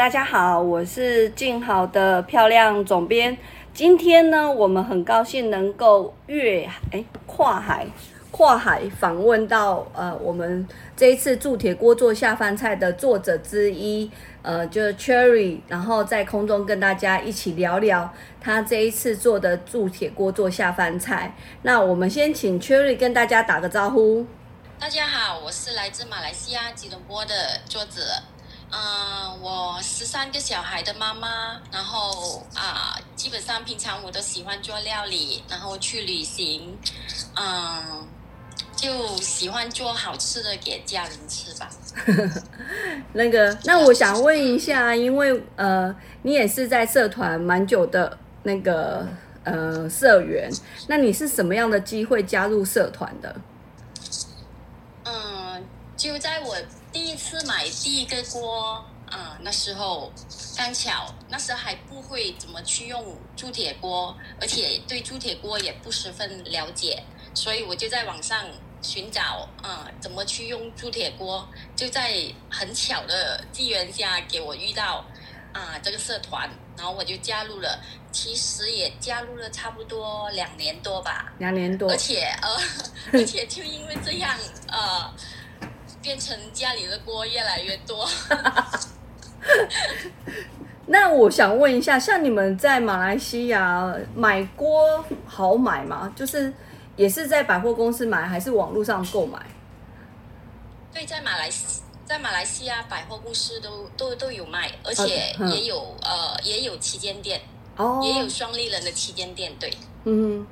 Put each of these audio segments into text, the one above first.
大家好，我是静好的漂亮总编。今天呢，我们很高兴能够越哎跨海跨海访问到呃我们这一次铸铁锅做下饭菜的作者之一，呃，就是 Cherry，然后在空中跟大家一起聊聊他这一次做的铸铁锅做下饭菜。那我们先请 Cherry 跟大家打个招呼。大家好，我是来自马来西亚吉隆坡的作者。嗯，我十三个小孩的妈妈，然后啊，基本上平常我都喜欢做料理，然后去旅行，嗯，就喜欢做好吃的给家人吃吧。那个，那我想问一下，因为呃，你也是在社团蛮久的那个呃社员，那你是什么样的机会加入社团的？嗯，就在我。第一次买第一个锅啊，那时候刚巧那时候还不会怎么去用铸铁锅，而且对铸铁锅也不十分了解，所以我就在网上寻找啊怎么去用铸铁锅，就在很巧的机缘下给我遇到啊这个社团，然后我就加入了，其实也加入了差不多两年多吧，两年多，而且呃 而且就因为这样呃。变成家里的锅越来越多。那我想问一下，像你们在马来西亚买锅好买吗？就是也是在百货公司买，还是网络上购买？对，在马来西在马来西亚百货公司都都都有卖，而且也有呃也有旗舰店，哦，也有双立人的旗舰店。对，嗯。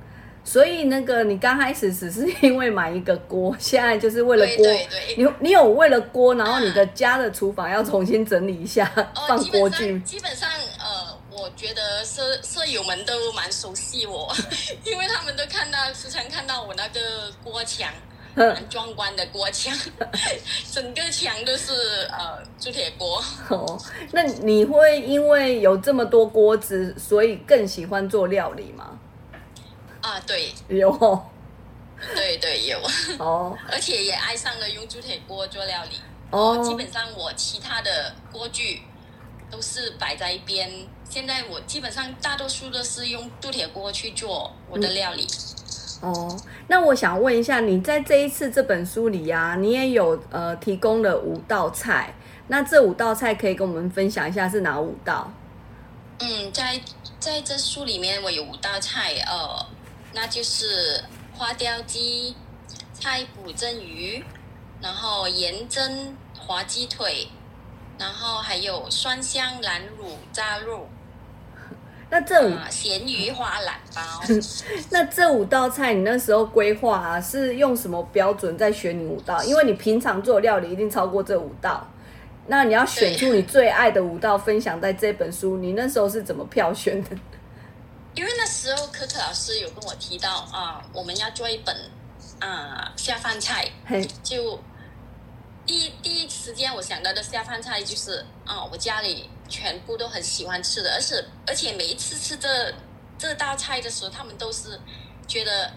所以那个你刚开始只是因为买一个锅，现在就是为了锅。你你有为了锅，然后你的家的厨房要重新整理一下，放锅具。基本上呃，我觉得舍舍友们都蛮熟悉我，因为他们都看到时常看到我那个锅墙，很壮观的锅墙，整个墙都是呃铸铁锅。哦，那你会因为有这么多锅子，所以更喜欢做料理吗？啊，对，有，对对有哦，而且也爱上了用铸铁锅做料理哦。基本上我其他的锅具都是摆在一边，现在我基本上大多数都是用铸铁锅去做我的料理。哦，那我想问一下，你在这一次这本书里呀，你也有呃提供了五道菜，那这五道菜可以跟我们分享一下是哪五道？嗯，在在这书里面我有五道菜，呃。那就是花雕鸡、菜脯蒸鱼，然后盐蒸滑鸡腿，然后还有酸香蓝乳炸肉。那这五咸鱼花腩包。那这五道菜，你那时候规划啊，是用什么标准在选你五道？因为你平常做料理一定超过这五道，那你要选出你最爱的五道分享在这本书，你那时候是怎么票选的？因为那时候可可老师有跟我提到啊，我们要做一本啊下饭菜，就第第一时间我想到的下饭菜就是啊，我家里全部都很喜欢吃的，而且而且每一次吃这这道菜的时候，他们都是觉得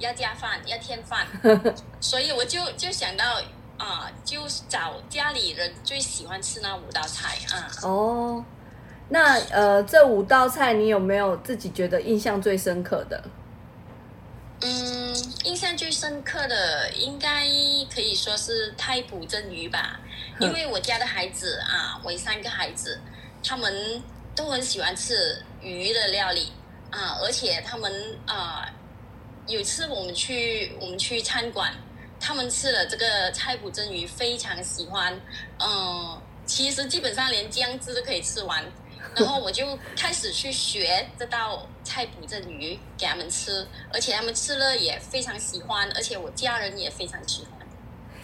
要加饭要添饭，所以我就就想到啊，就找家里人最喜欢吃那五道菜啊。哦。那呃，这五道菜你有没有自己觉得印象最深刻的？嗯，印象最深刻的应该可以说是太普蒸鱼吧，因为我家的孩子啊，我三个孩子，他们都很喜欢吃鱼的料理啊，而且他们啊，有次我们去我们去餐馆，他们吃了这个菜脯蒸鱼，非常喜欢，嗯，其实基本上连姜汁都可以吃完。然后我就开始去学这道菜脯蒸鱼给他们吃，而且他们吃了也非常喜欢，而且我家人也非常喜欢。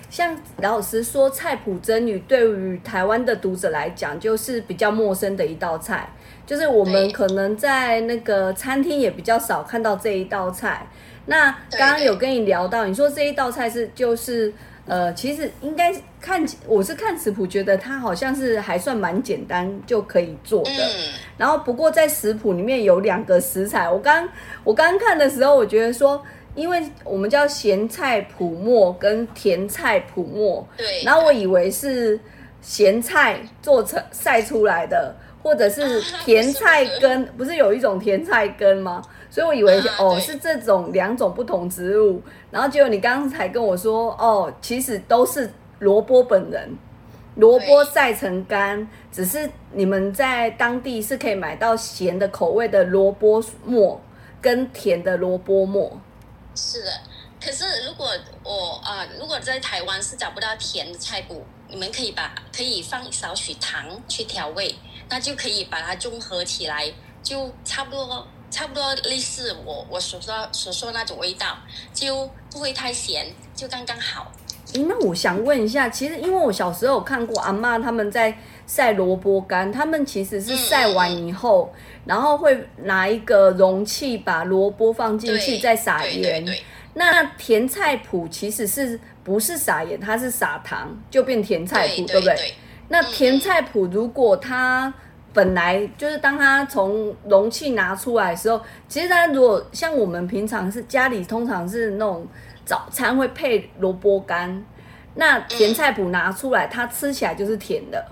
像老实说，菜脯蒸鱼对于台湾的读者来讲，就是比较陌生的一道菜，就是我们可能在那个餐厅也比较少看到这一道菜。那刚刚有跟你聊到，你说这一道菜是就是呃，其实应该看我是看食谱，觉得它好像是还算蛮简单就可以做的。嗯，然后不过在食谱里面有两个食材，我刚我刚看的时候，我觉得说，因为我们叫咸菜普末跟甜菜普末，对。然后我以为是咸菜做成晒出来的，或者是啊甜菜根，不是有一种甜菜根吗？所以我以为、啊哦是这种两种不同植物，然后结果你刚才跟我说哦，其实都是萝卜本人。萝卜晒成干，只是你们在当地是可以买到咸的口味的萝卜末跟甜的萝卜末。是的，可是如果我啊、如果在台湾是找不到甜的菜谱，你们可以把可以放少许糖去调味，那就可以把它综合起来，就差不多差不多类似我我所说所说那种味道，就不会太咸，就刚刚好。诶，那我想问一下，其实因为我小时候有看过阿嬷他们在晒萝卜干，他们其实是晒完以后，然后会拿一个容器把萝卜放进去，再撒盐。那甜菜脯其实是不是撒盐，它是撒糖，就变甜菜脯，对不对？对，那甜菜脯如果它本来就是当它从容器拿出来的时候，其实它如果像我们平常是家里通常是那种早餐会配萝卜干，那甜菜脯拿出来，它吃起来就是甜的，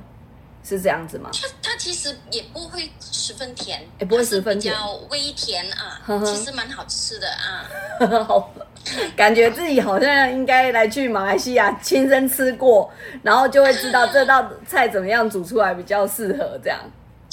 是这样子吗？它它其实也不会十分甜，也不会十分甜比较微甜啊呵，呵其实蛮好吃的啊。好，感觉自己好像应该来去马来西亚亲身吃过，然后就会知道这道菜怎么样煮出来比较适合这样。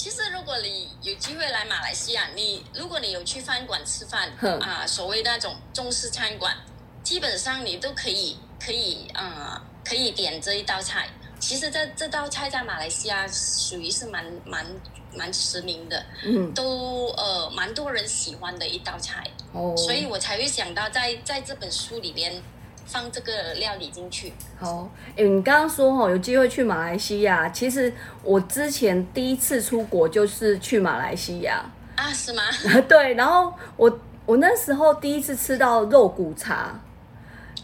其实，如果你有机会来马来西亚，你如果你有去饭馆吃饭哼。啊，所谓那种中式餐馆，基本上你都可以可以啊、可以点这一道菜。其实这这道菜在马来西亚属于是蛮蛮蛮驰名的，嗯，都呃蛮多人喜欢的一道菜，哦，所以我才会想到在在这本书里边放这个料理进去。好，哎、你刚刚说哦，有机会去马来西亚，其实我之前第一次出国就是去马来西亚，啊，是吗？对，然后我我那时候第一次吃到肉骨茶，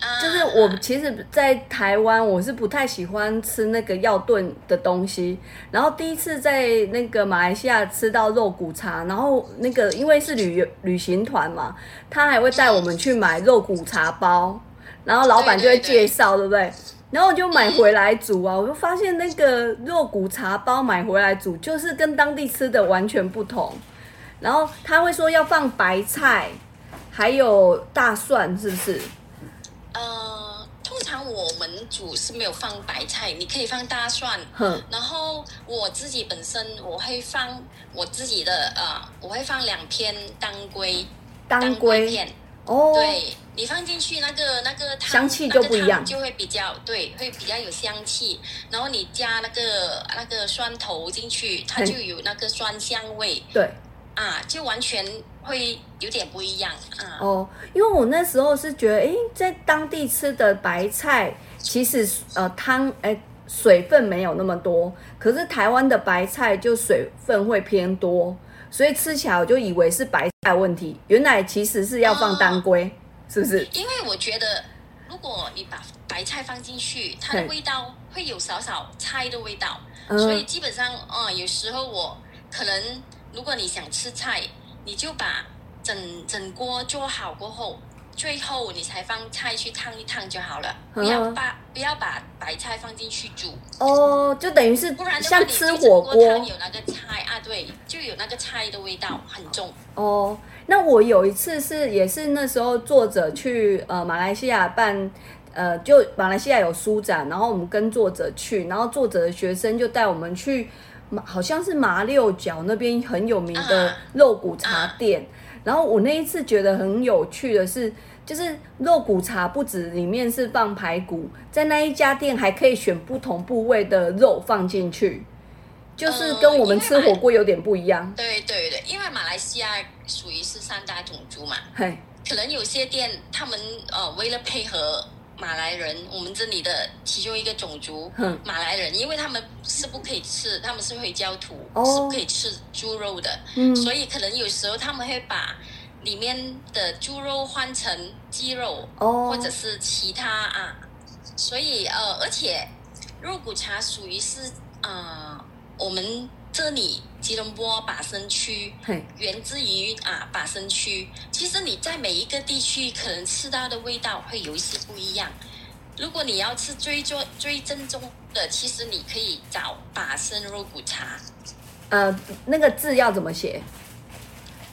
啊，就是我其实，在台湾我是不太喜欢吃那个药炖的东西，然后第一次在那个马来西亚吃到肉骨茶，然后那个因为是旅游旅行团嘛，他还会带我们去买肉骨茶包，然后老板就会介绍，对不对？然后我就买回来煮啊，我就发现那个肉骨茶包买回来煮，就是跟当地吃的完全不同。然后他会说要放白菜，还有大蒜，是不是？呃，通常我们煮是没有放白菜，你可以放大蒜。哼，然后我自己本身我会放我自己的呃，我会放两片当归，当归片。哦，对你放进去那个那个汤香气就不一样那个汤就会比较对，会比较有香气。然后你加那个那个蒜头进去，它就有那个酸香味对啊，就完全会有点不一样啊。哦，因为我那时候是觉得，诶，在当地吃的白菜其实呃汤诶水分没有那么多，可是台湾的白菜就水分会偏多，所以吃起来我就以为是白菜问题，原来其实是要放当归，是不是？因为我觉得，如果你把白菜放进去，它的味道会有少少菜的味道，嗯所以基本上，啊，有时候我可能，如果你想吃菜，你就把整整锅做好过后，最后你才放菜去烫一烫就好了，不要嗯把不要把白菜放进去煮，哦，就等于是不然像吃火锅有那个菜啊，对，就有那个菜的味道很重。哦。那我有一次是也是那时候作者去呃马来西亚办。呃，就马来西亚有书展，然后我们跟作者去，然后作者的学生就带我们去，马好像是马六角那边很有名的啊肉骨茶店。然后我那一次觉得很有趣的是，就是肉骨茶不止里面是放排骨，在那一家店还可以选不同部位的肉放进去，就是跟我们吃火锅有点不一样。对对对，因为马来西亚属于是三大种族嘛，嘿，可能有些店他们呃为了配合马来人，我们这里的其中一个种族哼，马来人，因为他们是不可以吃，他们是回教徒，哦。是不可以吃猪肉的，嗯。所以可能有时候他们会把里面的猪肉换成鸡肉，哦。或者是其他啊，所以呃，而且肉骨茶属于是啊、呃我们这里吉隆坡巴生区嘿，源自于啊巴生区。其实你在每一个地区可能吃到的味道会有一些不一样。如果你要吃最做最正宗的，其实你可以找巴生肉骨茶。呃，那个字要怎么写？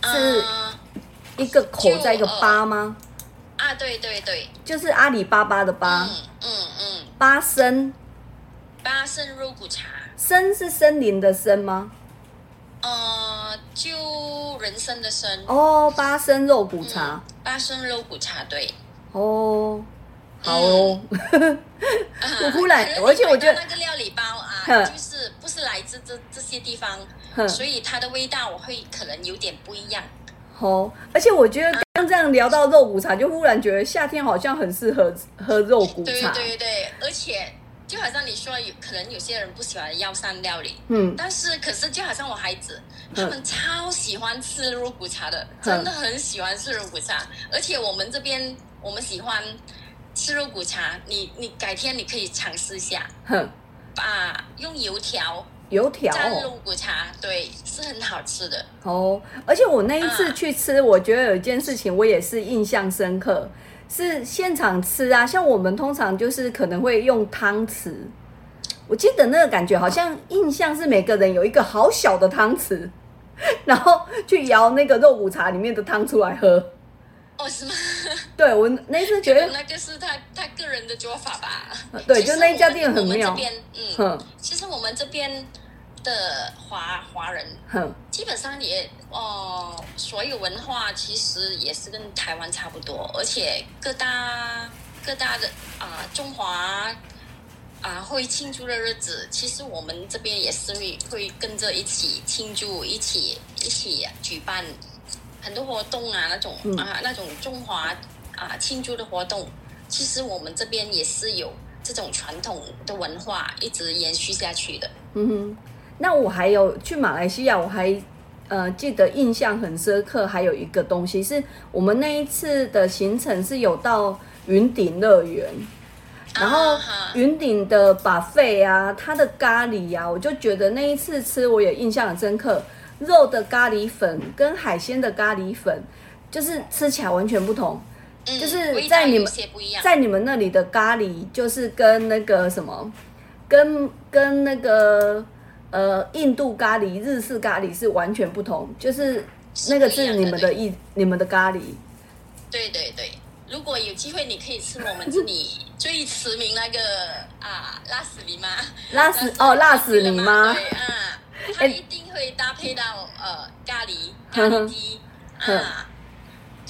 是啊一个口在一个呃巴吗？啊，对对对，就是阿里巴巴的巴，嗯嗯嗯，巴生，巴生肉骨茶，生是森林的森吗？呃，就人参的参，哦，八生肉骨茶，八生肉骨茶，对。哦，好哦，啊我忽然而且我觉得那个料理包啊，就是不是来自这这些地方，所以它的味道我会可能有点不一样。哦，而且我觉得刚刚这样聊到肉骨茶，就忽然觉得夏天好像很适合喝肉骨茶。对茶，对对，而且就好像你说，有可能有些人不喜欢药膳料理，嗯，但是可是就好像我孩子，他们超喜欢吃肉骨茶的，嗯。真的很喜欢吃肉骨茶，而且我们这边我们喜欢吃肉骨茶，你你改天你可以尝试一下，哼，把用油条油条。蘸哦。肉骨茶，对，是很好吃的。哦，而且我那一次啊。去吃，我觉得有一件事情我也是印象深刻，是现场吃啊。像我们通常就是可能会用汤匙，我记得那个感觉好像印象是每个人有一个好小的汤匙，然后去舀那个肉骨茶里面的汤出来喝。哦，是吗？对我那一次觉得，那个是他他个人的做法吧？对就那一家店很妙我们这边，嗯，哼其实我们这边的华华人哼，基本上也哦、所有文化其实也是跟台湾差不多，而且各大各大的啊、中华啊会庆祝的日子，其实我们这边也是会会跟着一起庆祝，一起一起举办很多活动啊，那种、嗯啊那种中华啊庆祝的活动，其实我们这边也是有这种传统的文化一直延续下去的。嗯哼。那我还有去马来西亚，我还呃记得印象很深刻，还有一个东西是我们那一次的行程是有到云顶乐园，然后云顶的把费啊，它的咖喱啊，我就觉得那一次吃我也印象很深刻，肉的咖喱粉跟海鲜的咖喱粉，就是吃起来完全不同。嗯就是在你们。在你们那里的咖喱就是跟那个什么，跟跟那个呃印度咖喱、日式咖喱是完全不同，就是那个是你们的意你们的咖喱。对对对，如果有机会，你可以吃我们这里最驰名那个啊辣死你妈，辣死哦辣死你妈。对啊，它哎一定会搭配到呃咖喱 咖喱鸡啊。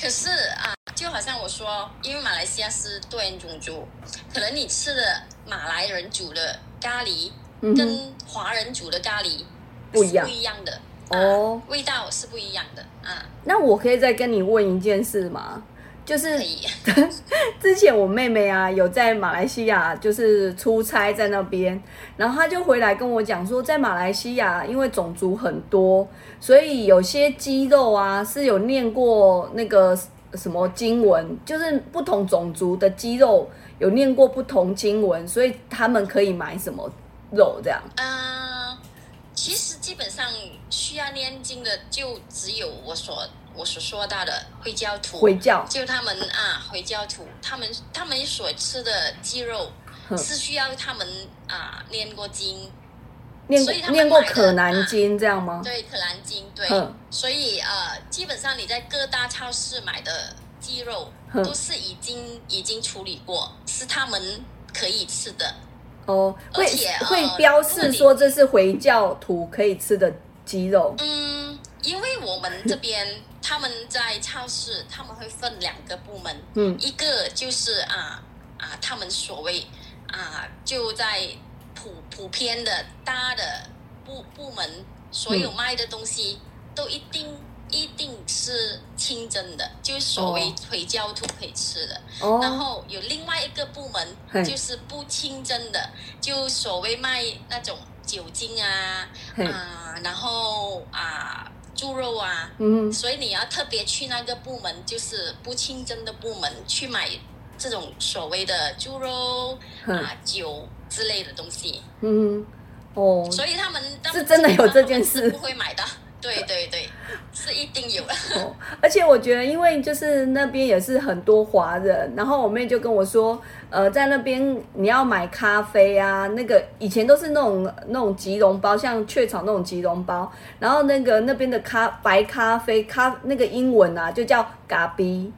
可是啊，就好像我说，因为马来西亚是多元种族，可能你吃的马来人煮的咖喱跟华人煮的咖喱不一样。不一样的。哦。啊味道是不一样的啊，那我可以再跟你问一件事吗？就是。之前我妹妹啊有在马来西亚就是出差在那边，然后她就回来跟我讲说，在马来西亚因为种族很多，所以有些鸡肉啊是有念过那个什么经文，就是不同种族的鸡肉有念过不同经文，所以他们可以买什么肉这样。啊，其实基本上需要念经的就只有我所我所说到的回教徒，回教就他们啊回教徒，他们他们所吃的鸡肉是需要他们啊念过经，念所以他们念过可南经这样吗？对《可兰经》对嗯，所以呃，基本上你在各大超市买的鸡肉嗯都是已经已经处理过，是他们可以吃的。哦，会会标示说这是回教徒可以吃的鸡肉。嗯，因为我们这边他们在超市，他们会分两个部门，嗯。一个就是啊啊，他们所谓啊就在普普遍的大的部部门，所有卖的东西、都一定一定是清真的，就是所谓回教徒可以吃的。哦，然后有另外一个部门就是不清真的，就所谓卖那种酒精啊嘿。啊，然后啊猪肉啊，嗯。所以你要特别去那个部门，就是不清真的部门去买这种所谓的猪肉嗯啊、酒之类的东西。嗯，哦，所以他们是真的有这件事。不会买的。对对对，是一定有。哦，而且我觉得，因为就是那边也是很多华人，然后我妹就跟我说，呃，在那边你要买咖啡啊，那个以前都是那种那种吉隆包，像雀巢那种吉隆包，然后那个那边的咖白咖啡咖那个英文啊，就叫咖啡，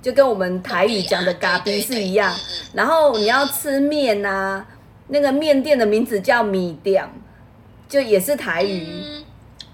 就跟我们台语讲的咖啡是一样。然后你要吃面啊，那个面店的名字叫米店，就也是台语。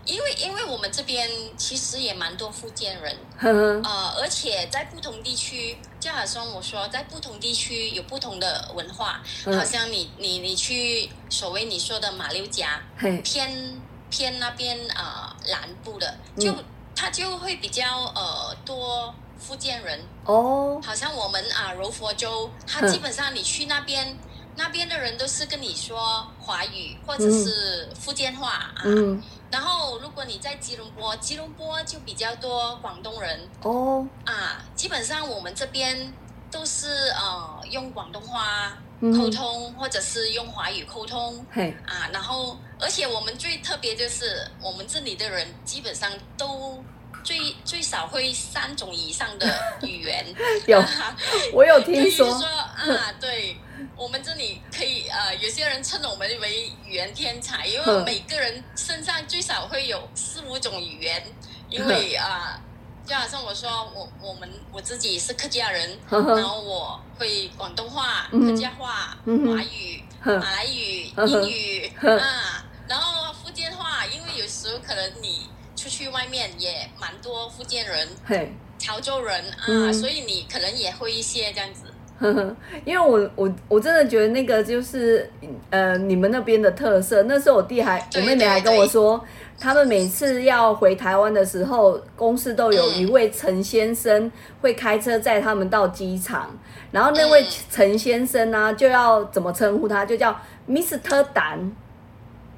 嗯，因为因为我们这边其实也蛮多福建人，呃，而且在不同地区，就好像我说，在不同地区有不同的文化，嗯。好像你你你去所谓你说的马六甲嘿，偏偏那边呃南部的，就、嗯它就会比较呃多福建人，哦，好像我们啊柔佛州，它嗯基本上你去那边。那边的人都是跟你说华语或者嗯。是福建话啊，嗯，然后如果你在吉隆坡，吉隆坡就比较多广东人，哦，啊，基本上我们这边都是呃用广东话嗯。沟通，或者是用华语沟通。嘿，啊。然后，而且我们最特别就是我们这里的人基本上都最最少会三种以上的语言。有啊 我有听说，说啊，对我们这里可以呃，有些人称我们为语言天才，因为嗯每个人身上最少会有四五种语言，因为啊。就好像我说，我我们我自己是客家人，然后我会广东话、嗯客家话、嗯华语、马来语、英语啊，然后福建话，因为有时候可能你出去外面也蛮多福建人、嘿，潮州人啊，嗯所以你可能也会一些这样子。呵呵，因为我我我真的觉得那个就是呃你们那边的特色。那时候我弟还我妹妹还跟我说，他们每次要回台湾的时候，公司都有嗯一位陈先生会开车载他们到机场，然后那位嗯陈先生呢、就要怎么称呼他，就叫 Mr. 胆，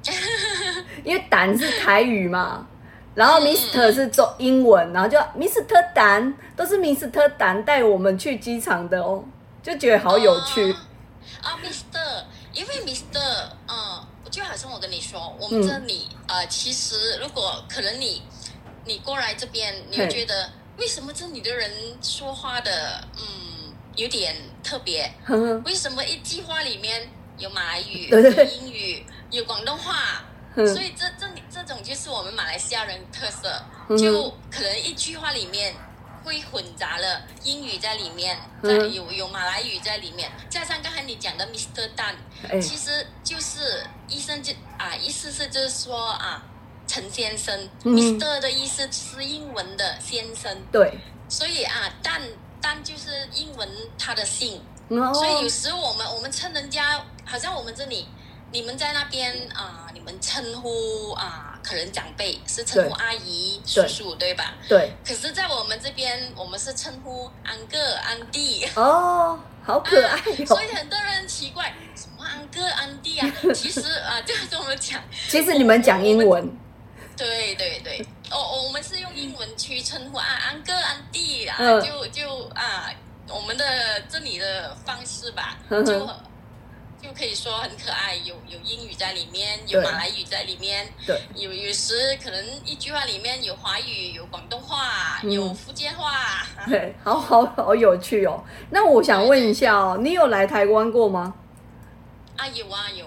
因为胆是台语嘛。然后 Mister 是中英文，然后就 Mister 丹都是 Mister 丹带我们去机场的哦，就觉得好有趣。啊、，Mister，因为 Mister，嗯，就好像我跟你说，我们这里、呃，其实如果可能你你过来这边，你会觉得为什么这里的人说话的嗯有点特别？呵呵，为什么一句话里面有马来语、有英语、有广东话？嗯所以这这这种就是我们马来西亚人特色，嗯就可能一句话里面会混杂了英语在里面，嗯。在有有马来语在里面，加上刚才你讲的 Mr. Dan，哎，其实就是医生就啊，意思是就是说啊，陈先生、嗯。Mr. 的意思是英文的先生，对，所以啊，Dan Dan 就是英文他的姓，所以有时我们我们称人家，好像我们这里，你们在那边啊、你们称呼啊、可能长辈是称呼阿姨、叔叔，对吧？对可是，在我们这边，我们是称呼安哥、安弟。哦，好可爱所。以很多人奇怪，什么安哥、安弟啊？其实啊，就是我们讲，其实你们讲英文，对对对，哦哦，我们是用英文去称呼啊，安哥、安弟啊，嗯就就啊，我们的这里的方式吧，就就可以说很可爱，有有英语在里面，有对马来语在里面，对，有有时可能一句话里面有华语，有广东话，嗯有福建话。对，好好好有趣哦。那我想问一下哦，你有来台湾过吗？啊，有啊有，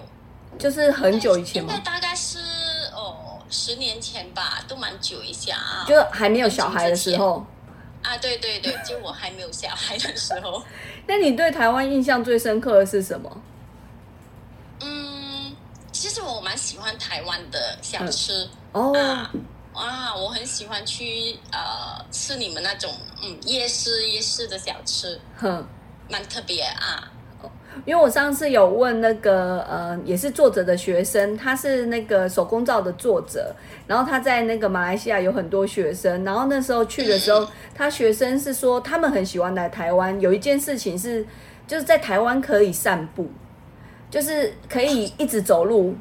就是很久以前吗？大概是哦十年前吧，都蛮久一下啊。就还没有小孩的时候。啊，对对对，就我还没有小孩的时候。那你对台湾印象最深刻的是什么？嗯，其实我蛮喜欢台湾的小吃、哦，啊啊，我很喜欢去呃吃你们那种嗯夜市夜市的小吃，哼，蛮特别啊。因为我上次有问那个呃，也是作者的学生，他是那个手工皂的作者，然后他在那个马来西亚有很多学生，然后那时候去的时候，他学生是说他们很喜欢来台湾，有一件事情是就是在台湾可以散步，就是可以一直走路。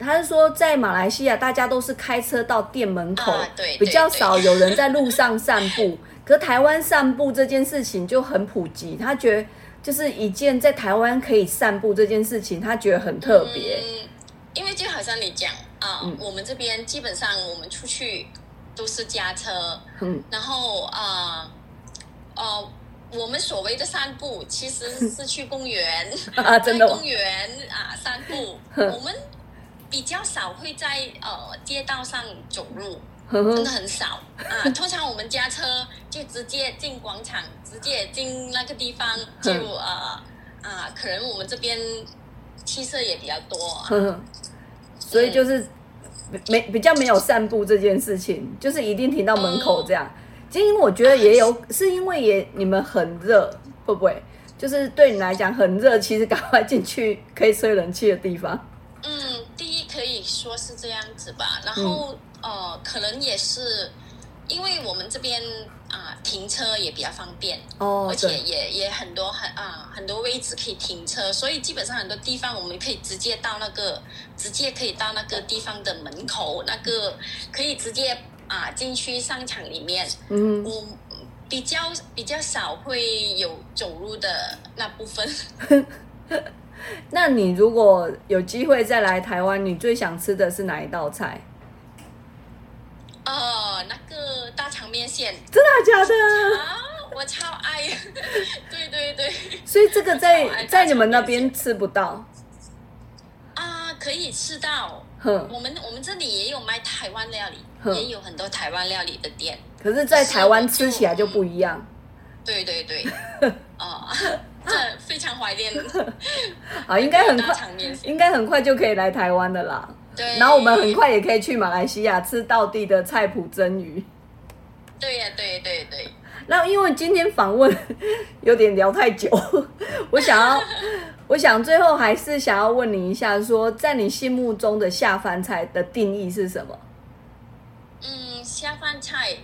他是说在马来西亚大家都是开车到店门口，比较少有人在路上散步，可台湾散步这件事情就很普及，他觉得。就是一件在台湾可以散步这件事情，他觉得很特别。嗯，因为就好像你讲啊，我们这边基本上我们出去都是驾车，嗯，然后啊，哦，我们所谓的散步其实是去公园 啊，真的公园啊散步，我们比较少会在呃街道上走路。真的很少啊！通常我们家车就直接进广场，直接进那个地方，就呃啊，可能我们这边汽车也比较多，所以就是没比较没有散步这件事情，就是一定停到门口这样。其实我觉得也有，是因为也你们很热，会不会？就是对你来讲很热，其实赶快进去可以吹冷气的地方。嗯，第一可以说是这样子吧，然后。呃，可能也是，因为我们这边啊停车也比较方便哦，而且也也很多很啊很多位置可以停车，所以基本上很多地方我们可以直接到那个直接可以到那个地方的门口，那个可以直接啊进去商场里面。嗯，我比较比较少会有走路的那部分。那你如果有机会再来台湾，你最想吃的是哪一道菜？哦，那个大肠面线，真的假的？啊，我超爱，对对对。所以这个在在你们那边吃不到啊？可以吃到。我们我们这里也有卖台湾料理，也有很多台湾料理的店。可是，在台湾吃起来就不一样。对对对。哦，这非常怀念。好，应该很快，应该很快就可以来台湾的啦。对然后我们很快也可以去马来西亚吃道地的菜脯蒸鱼。对呀，对对对。那因为今天访问有点聊太久，我想要，我想最后还是想要问你一下，说在你心目中的下饭菜的定义是什么？嗯，下饭菜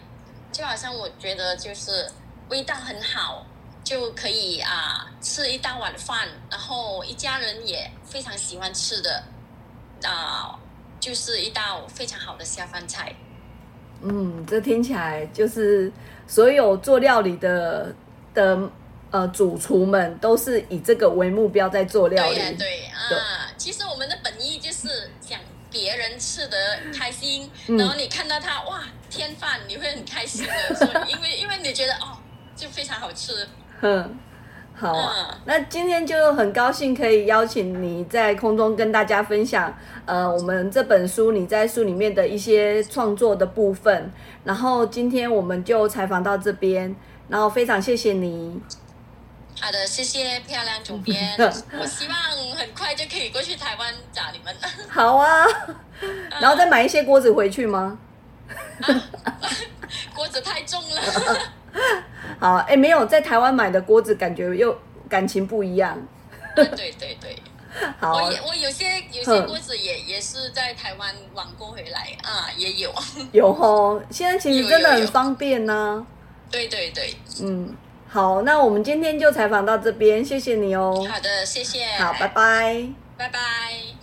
就好像我觉得就是味道很好，就可以啊吃一大碗饭，然后一家人也非常喜欢吃的啊。就是一道非常好的下饭菜。嗯，这听起来就是所有做料理的的呃主厨们都是以这个为目标在做料理。对对啊，其实我们的本意就是想别人吃得开心，然后你看到他哇添饭，你会很开心的，因为因为你觉得哦就非常好吃。嗯。好啊，那今天就很高兴可以邀请你在空中跟大家分享，呃，我们这本书你在书里面的一些创作的部分。然后今天我们就采访到这边，然后非常谢谢你。好的，谢谢漂亮主编。我希望很快就可以过去台湾找你们。好啊，然后再买一些锅子回去吗？锅子太重了。好，哎，没有在台湾买的锅子，感觉又感情不一样。对对对对，好，我我有些有些锅子也也是在台湾网购回来啊，也有 有哦，现在其实真的很方便呢。对对对，嗯，好，那我们今天就采访到这边，谢谢你哦。好的，谢谢。好，拜拜，拜拜。